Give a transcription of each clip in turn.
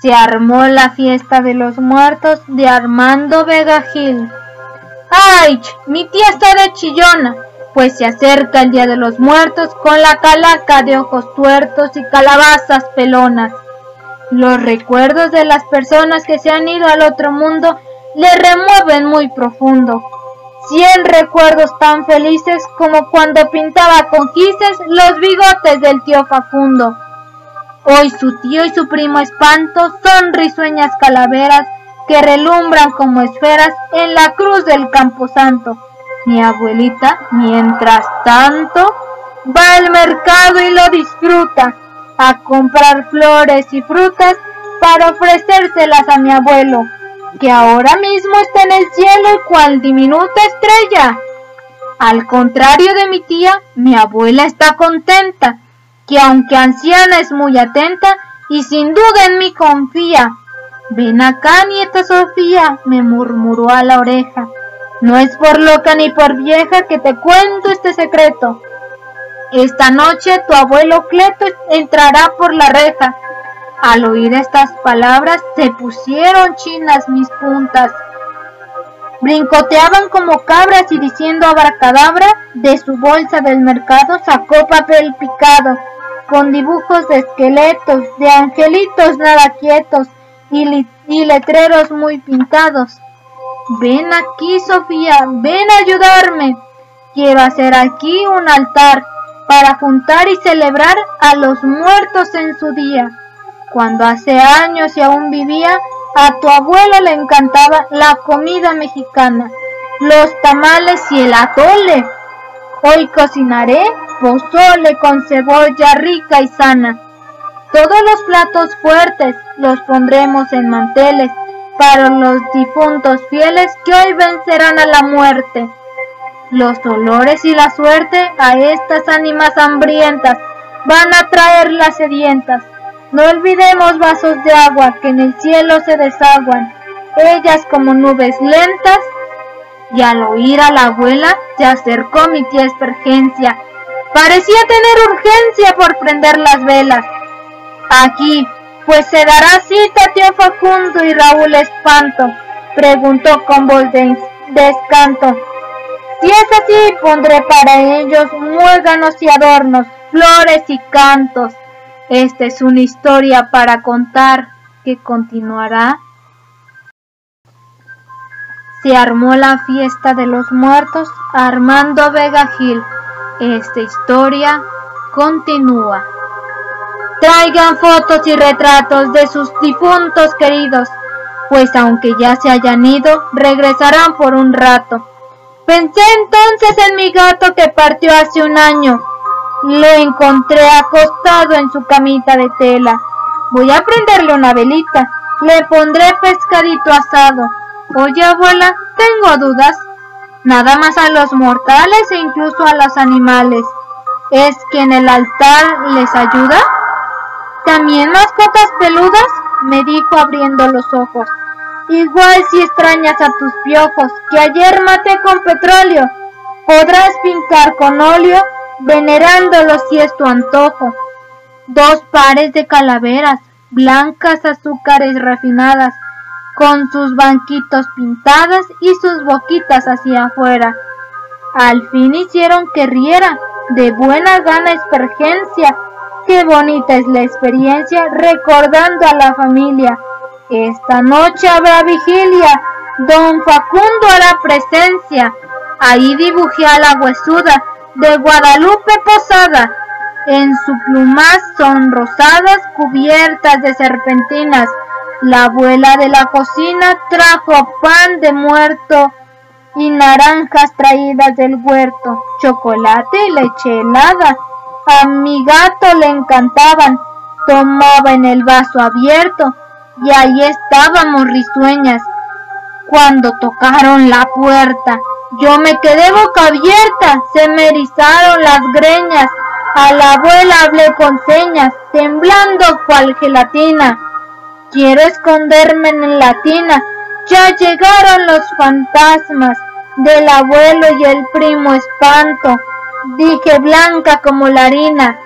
Se armó la fiesta de los muertos de Armando Vega Gil. ¡Ay! Mi tía está de chillona, pues se acerca el día de los muertos con la calaca de ojos tuertos y calabazas pelonas. Los recuerdos de las personas que se han ido al otro mundo le remueven muy profundo. Cien recuerdos tan felices como cuando pintaba con gises los bigotes del tío Facundo. Hoy su tío y su primo Espanto son risueñas calaveras que relumbran como esferas en la cruz del Camposanto. Mi abuelita, mientras tanto, va al mercado y lo disfruta, a comprar flores y frutas para ofrecérselas a mi abuelo, que ahora mismo está en el cielo cual diminuta estrella. Al contrario de mi tía, mi abuela está contenta, que aunque anciana es muy atenta y sin duda en mí confía. Ven acá, nieta Sofía, me murmuró a la oreja. No es por loca ni por vieja que te cuento este secreto. Esta noche tu abuelo Cleto entrará por la reja. Al oír estas palabras se pusieron chinas mis puntas. Brincoteaban como cabras y diciendo abracadabra, de su bolsa del mercado sacó papel picado, con dibujos de esqueletos, de angelitos nada quietos y, y letreros muy pintados. Ven aquí, Sofía, ven a ayudarme. Quiero hacer aquí un altar para juntar y celebrar a los muertos en su día. Cuando hace años y aún vivía, a tu abuelo le encantaba la comida mexicana, los tamales y el atole. Hoy cocinaré pozole con cebolla rica y sana. Todos los platos fuertes los pondremos en manteles para los difuntos fieles que hoy vencerán a la muerte los dolores y la suerte a estas ánimas hambrientas van a traer las sedientas. No olvidemos vasos de agua que en el cielo se desaguan, ellas como nubes lentas. Y al oír a la abuela se acercó mi tía Espergencia. Parecía tener urgencia por prender las velas. Aquí, pues se dará cita tío Facundo y Raúl Espanto, preguntó con voz de descanto. Si es así, pondré para ellos muéganos y adornos, flores y cantos. Esta es una historia para contar que continuará. Se armó la fiesta de los muertos Armando Vega Gil. Esta historia continúa. Traigan fotos y retratos de sus difuntos queridos, pues aunque ya se hayan ido, regresarán por un rato Pensé entonces en mi gato que partió hace un año. Lo encontré acostado en su camita de tela. Voy a prenderle una velita. Le pondré pescadito asado. Oye, abuela, tengo dudas. Nada más a los mortales e incluso a los animales. ¿Es que en el altar les ayuda? ¿También mascotas peludas? me dijo abriendo los ojos. Igual si extrañas a tus piojos, que ayer maté con petróleo, podrás pintar con óleo, venerándolos si es tu antojo. Dos pares de calaveras, blancas azúcares refinadas, con sus banquitos pintadas y sus boquitas hacia afuera. Al fin hicieron que riera, de buena gana espergencia. Qué bonita es la experiencia recordando a la familia esta noche habrá vigilia, don Facundo hará presencia. Ahí dibujé a la huesuda de Guadalupe Posada, en su plumaz son rosadas cubiertas de serpentinas. La abuela de la cocina trajo pan de muerto y naranjas traídas del huerto, chocolate y leche helada. A mi gato le encantaban, tomaba en el vaso abierto y ahí estábamos risueñas. Cuando tocaron la puerta, yo me quedé boca abierta, se me erizaron las greñas. A la abuela hablé con señas, temblando cual gelatina. Quiero esconderme en la tina. Ya llegaron los fantasmas del abuelo y el primo espanto. Dije blanca como la harina.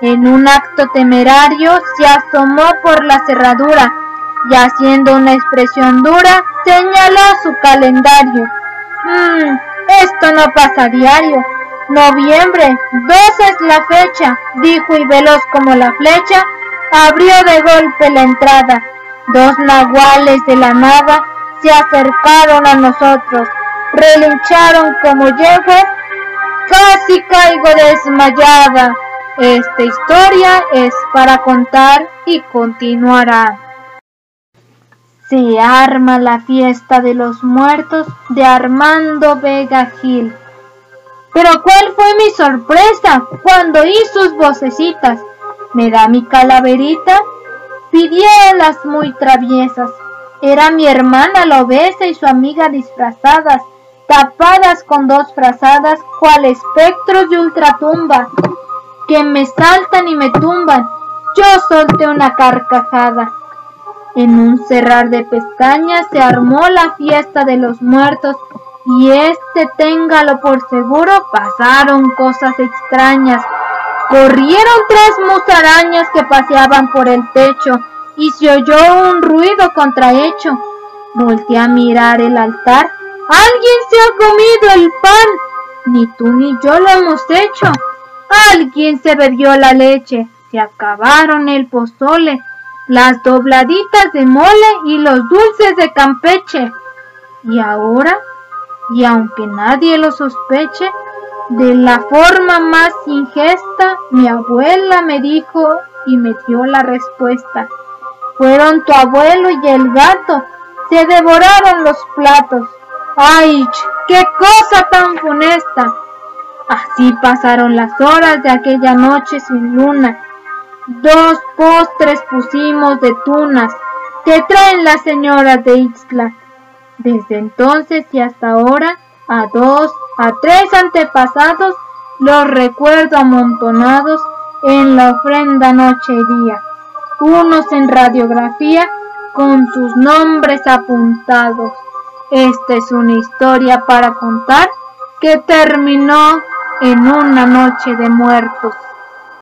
En un acto temerario se asomó por la cerradura y haciendo una expresión dura, señaló su calendario. Mmm, esto no pasa a diario. Noviembre, 12 es la fecha, dijo y veloz como la flecha, abrió de golpe la entrada. Dos nahuales de la nada se acercaron a nosotros, relincharon como yeguas, casi caigo desmayada. Esta historia es para contar y continuará. Se arma la fiesta de los muertos de Armando Vega Gil. Pero cuál fue mi sorpresa cuando oí sus vocecitas. ¿Me da mi calaverita? Pidieron las muy traviesas. Era mi hermana la obesa y su amiga disfrazadas, tapadas con dos frazadas, cual espectros de ultratumba, que me saltan y me tumban. Yo solté una carcajada. En un cerrar de pestañas se armó la fiesta de los muertos y este téngalo por seguro pasaron cosas extrañas. Corrieron tres musarañas que paseaban por el techo y se oyó un ruido contrahecho. Volté a mirar el altar. Alguien se ha comido el pan. Ni tú ni yo lo hemos hecho. Alguien se bebió la leche. Se acabaron el pozole las dobladitas de mole y los dulces de Campeche. Y ahora, y aunque nadie lo sospeche, de la forma más ingesta, mi abuela me dijo y me dio la respuesta. Fueron tu abuelo y el gato, se devoraron los platos. ¡Ay, qué cosa tan funesta! Así pasaron las horas de aquella noche sin luna Dos postres pusimos de tunas que traen las señoras de Ixtla. Desde entonces y hasta ahora, a dos, a tres antepasados, los recuerdo amontonados en la ofrenda noche y día, unos en radiografía con sus nombres apuntados. Esta es una historia para contar que terminó en una noche de muertos.